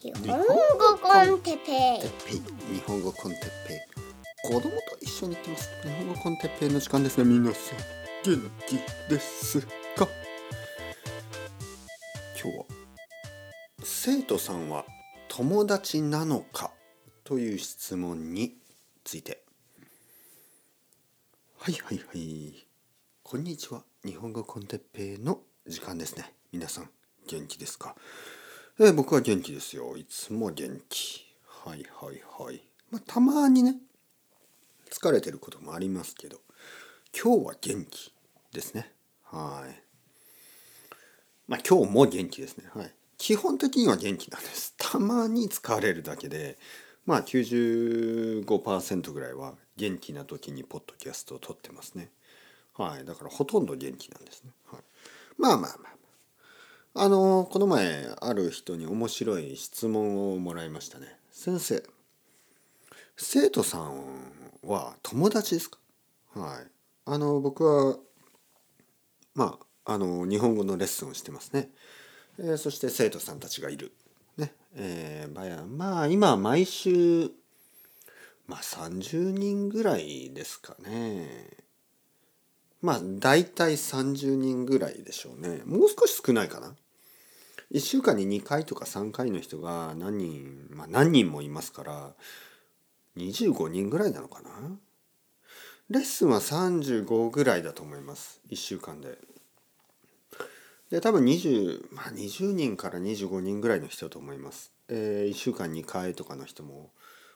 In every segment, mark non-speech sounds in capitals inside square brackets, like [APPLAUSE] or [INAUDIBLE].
日本語コンテッペてっぺい日本語コンテッペイ。子供と一緒に行ってます。日本語コンテッペイの時間ですね皆さん元気ですか今日は生徒さんは友達なのかという質問について。はいはいはい。こんにちは。日本語コンテッペイの時間ですね。皆さん元気ですか？え僕は元気ですよ。いつも元気。はいはいはい。まあたまにね疲れてることもありますけど今日は元気ですね。はい。まあ今日も元気ですね。はい。基本的には元気なんです。たまに疲れるだけでまあ95%ぐらいは元気な時にポッドキャストを撮ってますね。はい。だからほとんど元気なんですね、はい、まあまあまあ。あのこの前ある人に面白い質問をもらいましたね。先生生徒さんは友達ですか？はい。あの僕はまああの日本語のレッスンをしてますね、えーそして生徒さんたちがいる。ね。えーまあまあ今毎週まあ30人ぐらいですかね。まあ大体30人ぐらいでしょうね。もう少し少ないかな。1週間に2回とか3回の人が何人まあ何人もいますから25人ぐらいなのかな？レッスンは35ぐらいだと思います。1週間で。で多分20、まあ、20人から25人ぐらいの人だと思います、え1週間2回とかの人も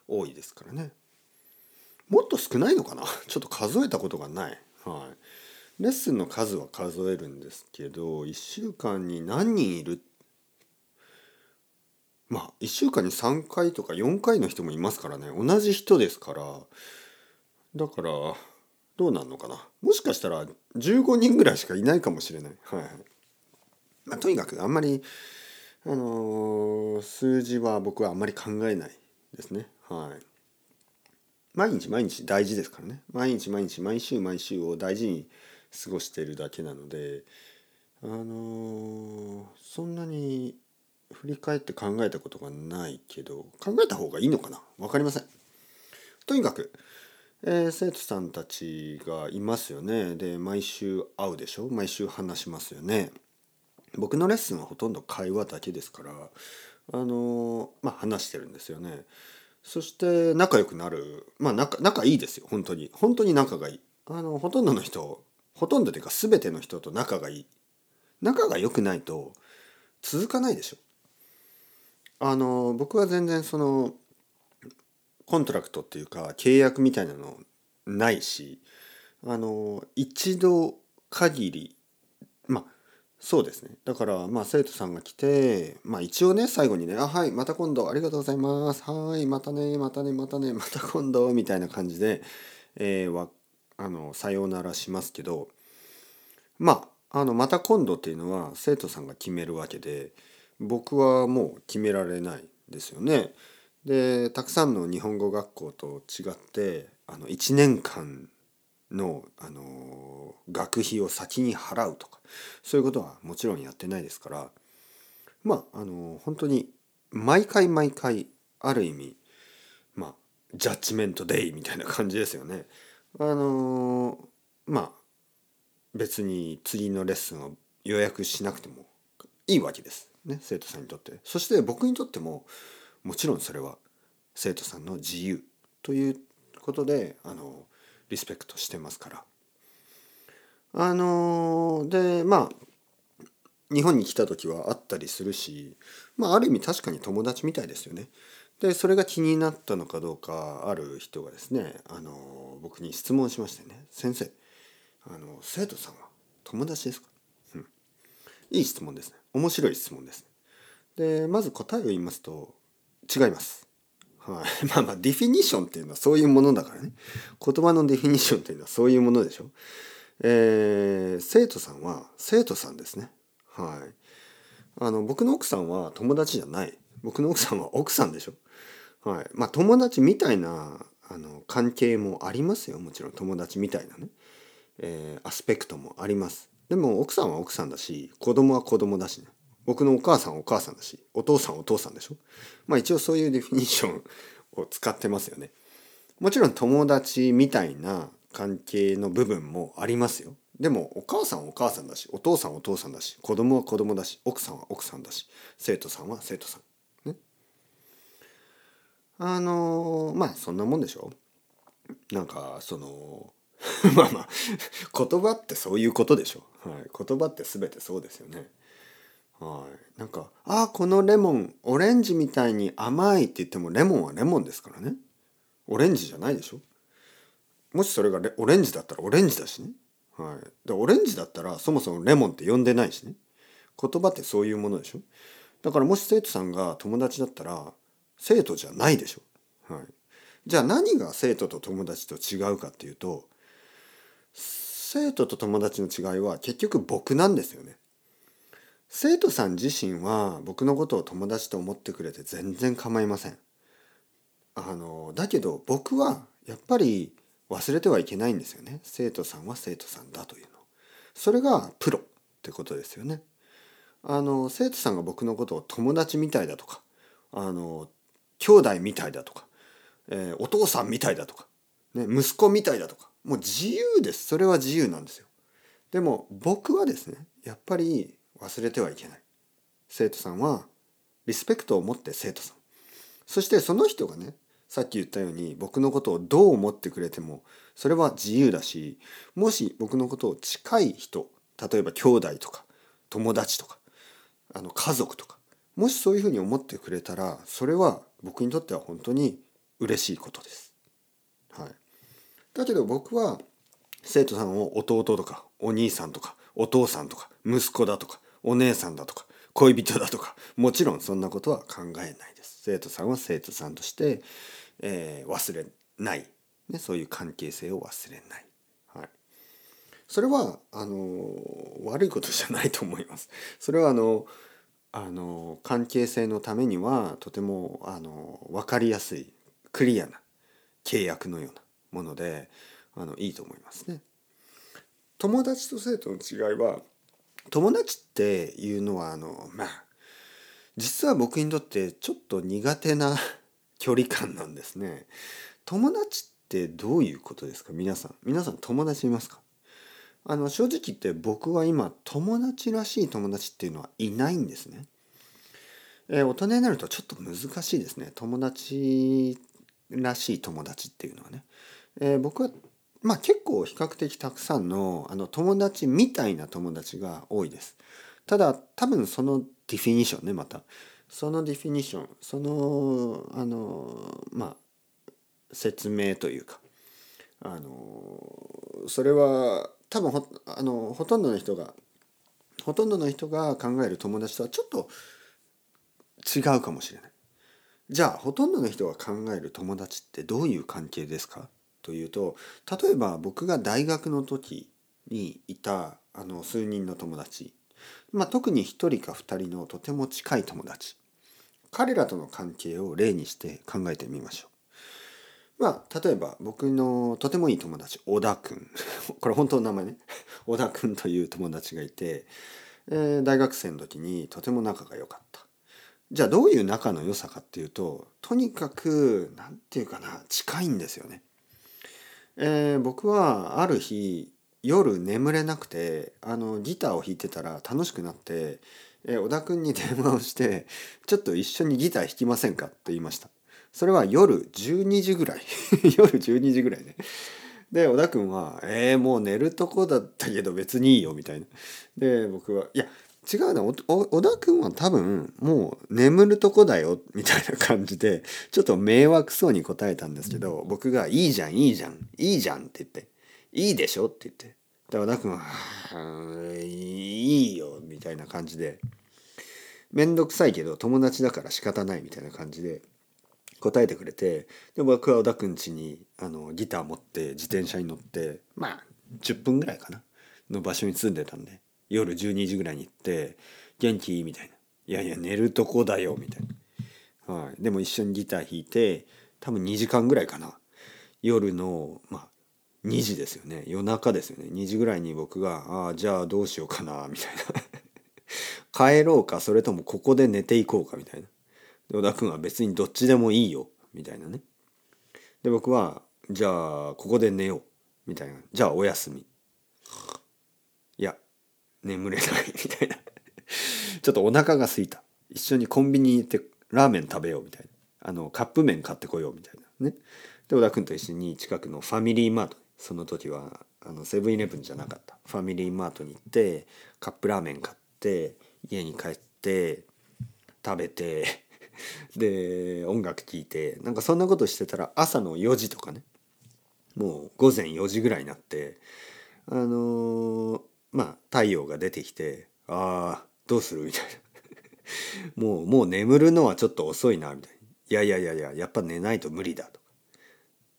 多いですからね。もっと少ないのかな？[LAUGHS] ちょっと数えたことがない。はい。レッスンの数は数えるんですけど1週間に何人いるっまあ1週間に3回とか4回の人もいますからね。同じ人ですから。だからどうなんのかな。もしかしたら15人ぐらいしかいないかもしれない。はいはい、まあ、とにかくあんまりあのー数字は僕はあんまり考えないですね。はい。毎日毎日大事ですからね。毎日毎日毎週毎週を大事に過ごしているだけなのであのーそんなに振り返って考えたことがないけど考えた方がいいのかな？分かりません。とにかく、えー生徒さんたちがいますよね。で毎週会うでしょ？毎週話しますよね。僕のレッスンはほとんど会話だけですからあのーまあ話してるんですよね。そして仲良くなる。まあ仲仲いいですよ。本当に。本当に仲がいい。あのほとんどの人ほとんどというか全ての人と仲がいい。仲が良くないと続かないでしょ。あの僕は全然その contract っていうか契約みたいなのないしあの一度限りまあそうですね。だからまあ生徒さんが来てまあ一応ね最後にね「あはいまた今度ありがとうございます。はいまたねまたねまたねまた今度」みたいな感じで、えーわあのさようならしますけどまああのまた今度っていうのは生徒さんが決めるわけで僕はもう決められないですよね。でたくさんの日本語学校と違ってあの1年間の、あの学費を先に払うとかそういうことはもちろんやってないですからまああの本当に毎回毎回ある意味まあジャッジメントデイみたいな感じですよね。あのまあ別に次のレッスンを予約しなくてもいいわけです、ね、生徒さんにとって。そして僕にとってももちろんそれは生徒さんの自由ということであのリスペクトしてますから。あのでまあ日本に来た時は会ったりするしまあある意味確かに友達みたいですよね。でそれが気になったのかどうかある人がですねあの僕に質問しましてね「先生あの生徒さんは友達ですか?」いい質問ですね。面白い質問ですでまず答えを言いますと違います。はい、[LAUGHS] まあまあディフィニッションっていうのはそういうものだからね。言葉のディフィニッションっていうのはそういうものでしょ。えー生徒さんは生徒さんですね。はい。あの僕の奥さんは友達じゃない。僕の奥さんは奥さんでしょ。はい。まあ友達みたいなあの関係もありますよ。もちろん友達みたいなね、えーアスペクトもあります。でも奥さんは奥さんだし子供は子供だしね。僕のお母さんはお母さんだしお父さんはお父さんでしょ。まあ一応そういうディフィニッションを使ってますよね。もちろん友達みたいな関係の部分もありますよ。でもお母さんはお母さんだしお父さんはお父さんだし子供は子供だし奥さんは奥さんだし生徒さんは生徒さん。ね。あのまあそんなもんでしょ。なんかその [LAUGHS] まあまあ言葉ってそういうことでしょ、はい、言葉って全てそうですよね。はい。なんか「ああこのレモンオレンジみたいに甘い」って言ってもレモンはレモンですからね。オレンジじゃないでしょ。もしそれがオレンジだったらオレンジだしね。はい、でオレンジだったらそもそもレモンって呼んでないしね。言葉ってそういうものでしょ。だからもし生徒さんが友達だったら生徒じゃないでしょ、はい、じゃあ何が生徒と友達と違うかっていうと生徒と友達の違いは結局僕なんですよね。生徒さん自身は僕のことを友達と思ってくれて全然構いません。あのだけど僕はやっぱり忘れてはいけないんですよね。生徒さんは生徒さんだというの。それがプロってことですよね。あの生徒さんが僕のことを友達みたいだとかあの兄弟みたいだとか、えー、お父さんみたいだとか、ね、息子みたいだとかもう自由です。それは自由なんですよ。でも僕はですねやっぱり忘れてはいけない。生徒さんはリスペクトを持って生徒さん。そしてその人がねさっき言ったように僕のことをどう思ってくれてもそれは自由だしもし僕のことを近い人例えば兄弟とか友達とかあの家族とかもしそういうふうに思ってくれたらそれは僕にとっては本当に嬉しいことです。はい、だけど僕は生徒さんを弟とかお兄さんとかお父さんとか息子だとかお姉さんだとか恋人だとかもちろんそんなことは考えないです。生徒さんは生徒さんとしてえー、忘れない、ね、そういう関係性を忘れない。はい、それはあの悪いことじゃないと思います。それはあのあの関係性のためにはとてもあの分かりやすいクリアな契約のようなものであのいいと思いますね。友達と生徒の違いは友達っていうのはあのまあ実は僕にとってちょっと苦手な [LAUGHS] 距離感なんですね。友達ってどういうことですか？皆さん。皆さん友達いますか？あの正直言って僕は今友達らしい友達っていうのはいないんですね。えー、大人になるとちょっと難しいですね。友達らしい友達っていうのはね。えー、僕はまあ結構比較的たくさんのあの友達みたいな友達が多いです。ただ多分そのディフィニションねまたそのディフィニションそのあのまあ説明というかあのそれは多分ほあのほとんどの人がほとんどの人が考える友達とはちょっと違うかもしれない。じゃあほとんどの人が考える友達ってどういう関係ですか？というと例えば僕が大学の時にいたあの数人の友達、まあ、特に1人か2人のとても近い友達彼らとの関係を例にして考えてみましょう。まあ例えば僕のとてもいい友達小田くん [LAUGHS] これ本当の名前ね [LAUGHS] 小田くんという友達がいて、えー、大学生の時にとても仲が良かった。じゃあどういう仲の良さかっていうととにかく何て言うかな近いんですよね。えー、僕はある日夜眠れなくてあのギターを弾いてたら楽しくなってえ小田君に [LAUGHS] 電話をして「ちょっと一緒にギター弾きませんか?」って言いました。それは夜12時ぐらい。[LAUGHS] 夜12時ぐらいね。で小田君は「えー、もう寝るとこだったけど別にいいよ」みたいな。で僕は「いや違うな小田君は多分もう眠るとこだよ」みたいな感じで [LAUGHS] ちょっと迷惑そうに答えたんですけど僕が「いいじゃんいいじゃんいいじゃん」って言って「いいでしょ」って言って。で小田君は「いいよ」みたいな感じで。面倒くさいけど友達だから仕方ないみたいな感じで答えてくれてで僕は小田くん家にあのギター持って自転車に乗ってまあ10分ぐらいかなの場所に住んでたんで夜12時ぐらいに行って「元気?」みたいな「いやいや寝るとこだよ」みたいな、はい、でも一緒にギター弾いて多分2時間ぐらいかな。夜のまあ2時ですよね。夜中ですよね。2時ぐらいに僕が「ああじゃあどうしようかな」みたいな。[LAUGHS] 帰ろうかそれともここで寝ていこうかみたいな。で小田君は別にどっちでもいいよ。みたいなね。で僕はじゃあここで寝よう。みたいな。じゃあおやすみ。眠れないみたいな。ちょっとお腹が空いた。一緒にコンビニ行ってラーメン食べようみたいな。あのカップ麺買ってこようみたいな。ね。で小田君と一緒に近くのファミリーマートその時はあのセブンイレブンじゃなかった。ファミリーマートに行ってカップラーメン買って家に帰って食べてで音楽聴いてなんかそんなことしてたら朝の4時とかね。もう午前4時ぐらいになってあのーまあ太陽が出てきて「ああどうする? [LAUGHS]」みたいな。もうもう眠るのはちょっと遅いなみたいな「いやいやいやいややっぱ寝ないと無理だ」とか。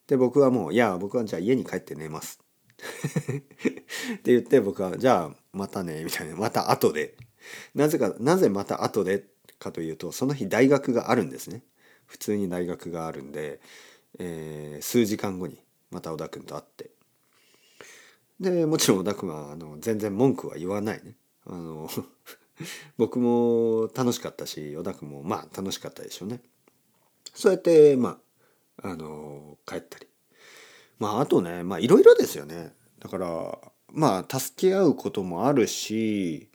で僕はもう「いや僕はじゃあ家に帰って寝ます」[LAUGHS] って言って僕は「じゃあまたね」みたいな「また後で」なぜかなぜまた後で？かというとその日大学があるんですね。普通に大学があるんで、えー数時間後にまた小田君と会って。でもちろん小田君はあの全然文句は言わないね。あの [LAUGHS] 僕も楽しかったし小田君もまあ楽しかったでしょうね。そうやってまああの帰ったり。まああとねまあいろいろですよね。だからまあ助け合うこともあるし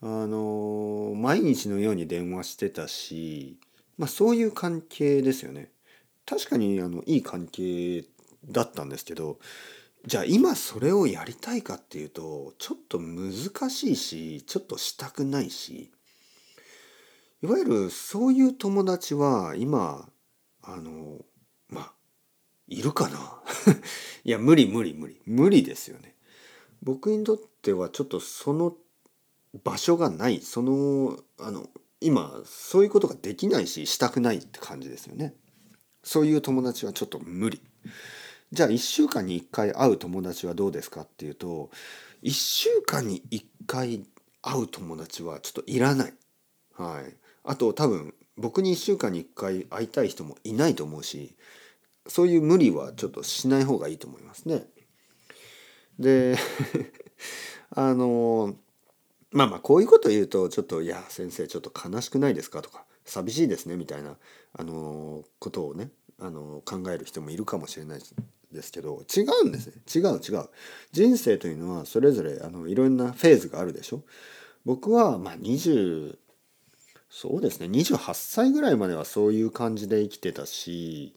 あの毎日のように電話してたしまあそういう関係ですよね。確かにあのいい関係だったんですけどじゃあ今それをやりたいかっていうとちょっと難しいしちょっとしたくないしいわゆるそういう友達は今あのまあいるかな？[LAUGHS] いや無理無理無理無理ですよね。僕にとってはちょっとその場所がないそのあの今そういうことができないししたくないって感じですよね。そういう友達はちょっと無理。じゃあ1週間に1回会う友達はどうですかっていうと1週間に1回会う友達はちょっといらない。はい。あと多分僕に1週間に1回会いたい人もいないと思うしそういう無理はちょっとしない方がいいと思いますね。で [LAUGHS] あのまあまあこういうこと言うとちょっと「いや先生ちょっと悲しくないですか?」とか「寂しいですね」みたいなあのことをねあの考える人もいるかもしれないですけど違うんですね。違う違う。人生というのはそれぞれあのいろんなフェーズがあるでしょ。僕はまあ20そうですね。28歳ぐらいまではそういう感じで生きてたし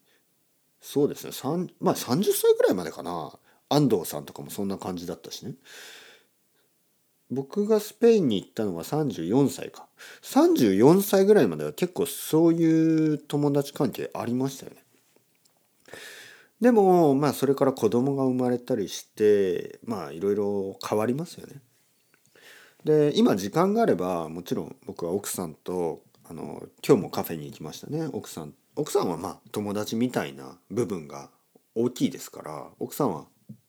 そうですね。3まあ30歳ぐらいまでかな。安藤さんとかもそんな感じだったしね。僕がスペインに行ったのが34歳か。34歳ぐらいまでは結構そういう友達関係ありましたよね。でもまあそれから子供が生まれたりしてまあいろいろ変わりますよね。で今時間があればもちろん僕は奥さんとあの今日もカフェに行きましたね。奥さん奥さんはまあ友達みたいな部分が大きいですから奥さんは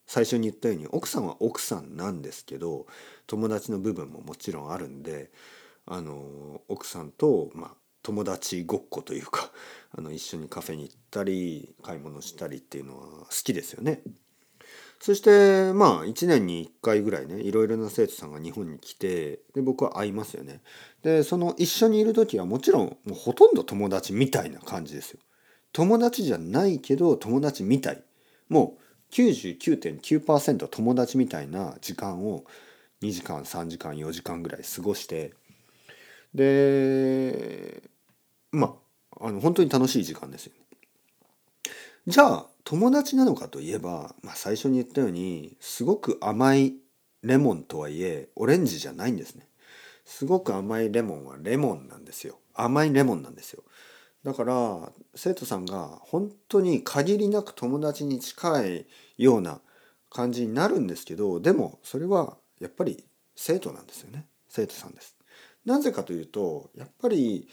最初に言ったように奥さんは奥さんなんですけど友達の部分ももちろんあるんであの奥さんと、まあ、友達ごっこというか [LAUGHS] あの一緒にカフェに行ったり買い物したりっていうのは好きですよね。そしてまあ1年に1回ぐらいねいろいろな生徒さんが日本に来てで僕は会いますよね。でその一緒にいる時はもちろんもうほとんど友達みたいな感じですよ。友達じゃないけど友達みたい。もう99.9%友達みたいな時間を2時間3時間4時間ぐらい過ごしてでまああの本当に楽しい時間ですよね。じゃあ友達なのかといえば、まあ、最初に言ったようにすごく甘いレモンとはいえオレンジじゃないんですね。すごく甘いレモンはレモンなんですよ。甘いレモンなんですよ。だから生徒さんが本当に限りなく友達に近いような感じになるんですけどでもそれはやっぱり生徒なんですよね生徒さんです。なぜかというとやっぱり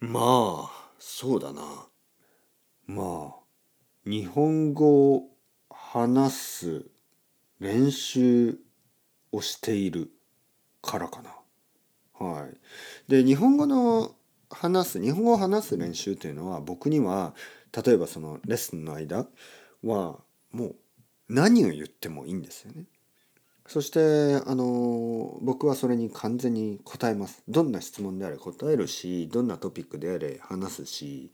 まあそうだなまあ日本語を話す練習をしているからかな。はい。で日本語の話す日本語を話す練習というのは僕には例えばそのレッスンの間はもう何を言ってもいいんですよね。そしてあの僕はそれに完全に答えますどんな質問であれ答えるしどんなトピックであれ話すし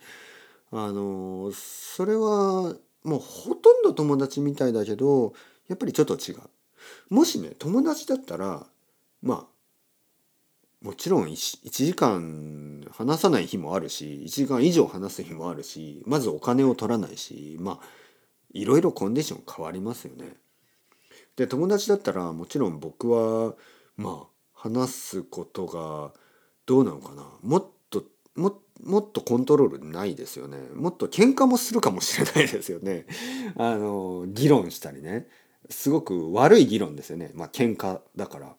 あのそれはもうほとんど友達みたいだけどやっぱりちょっと違うもしね友達だったらまあもちろん 1, 1時間話さない日もあるし1時間以上話す日もあるしまずお金を取らないしまあいろいろコンディション変わりますよね。で友達だったらもちろん僕はまあ話すことがどうなのかな。もっとももっとコントロールないですよね。もっと喧嘩もするかもしれないですよね。[LAUGHS] あの議論したりね。すごく悪い議論ですよね。まあ喧嘩だから。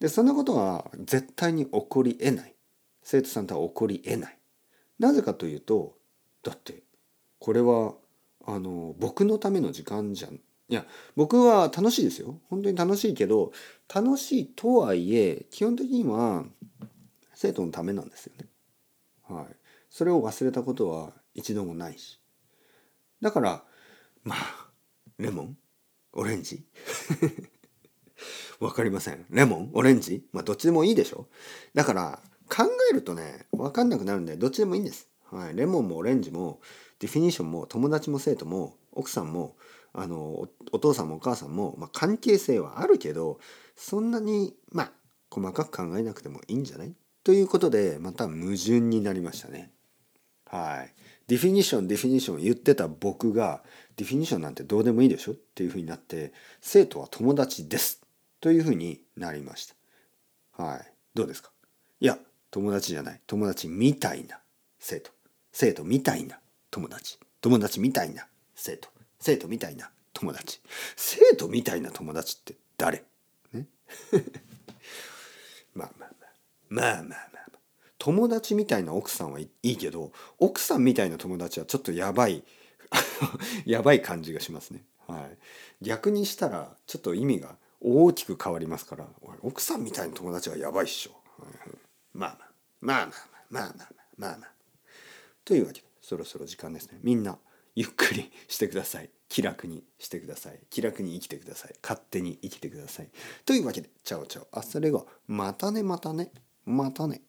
でそんなことは絶対に起こりえない。生徒さんとは起こりえない。なぜかというとだってこれはあの僕のための時間じゃんいや僕は楽しいですよ。本当に楽しいけど楽しいとはいえ基本的には生徒のためなんですよね。はい、それを忘れたことは一度もないし。だからまあレモン？オレンジ？[LAUGHS] わかりません。レモン？オレンジ？まあどっちでもいいでしょ。だから考えるとね分かんなくなるんでどっちでもいいんです。はい、レモンもオレンジもディフィニッションも友達も生徒も奥さんもあのお父さんもお母さんも、まあ、関係性はあるけどそんなにまあ細かく考えなくてもいいんじゃない？ということでまた矛盾になりましたね。はい。ディフィニッションディフィニッション言ってた僕がディフィニッションなんてどうでもいいでしょ？っていうふうになって生徒は友達ですというふうになりました。はい。どうですか？いや友達じゃない友達みたいな生徒生徒みたいな友達友達みたいな生徒生徒みたいな友達。生徒みたいな友達って誰？ね？[LAUGHS] まあまあまあまあまあまあ、まあ、友達みたいな奥さんはいいけど奥さんみたいな友達はちょっとやばい。[LAUGHS] やばい感じがしますね。はい、逆にしたらちょっと意味が大きく変わりますから奥さんみたいな友達はやばいっしょ。まあまあ。まあまあまあ。まあまあ。まあまあ。というわけでそろそろ時間ですね。みんなゆっくりしてください。気楽にしてください。気楽に生きてください。勝手に生きてください。というわけで ciao ciao。hasta luego またねまたね。またね。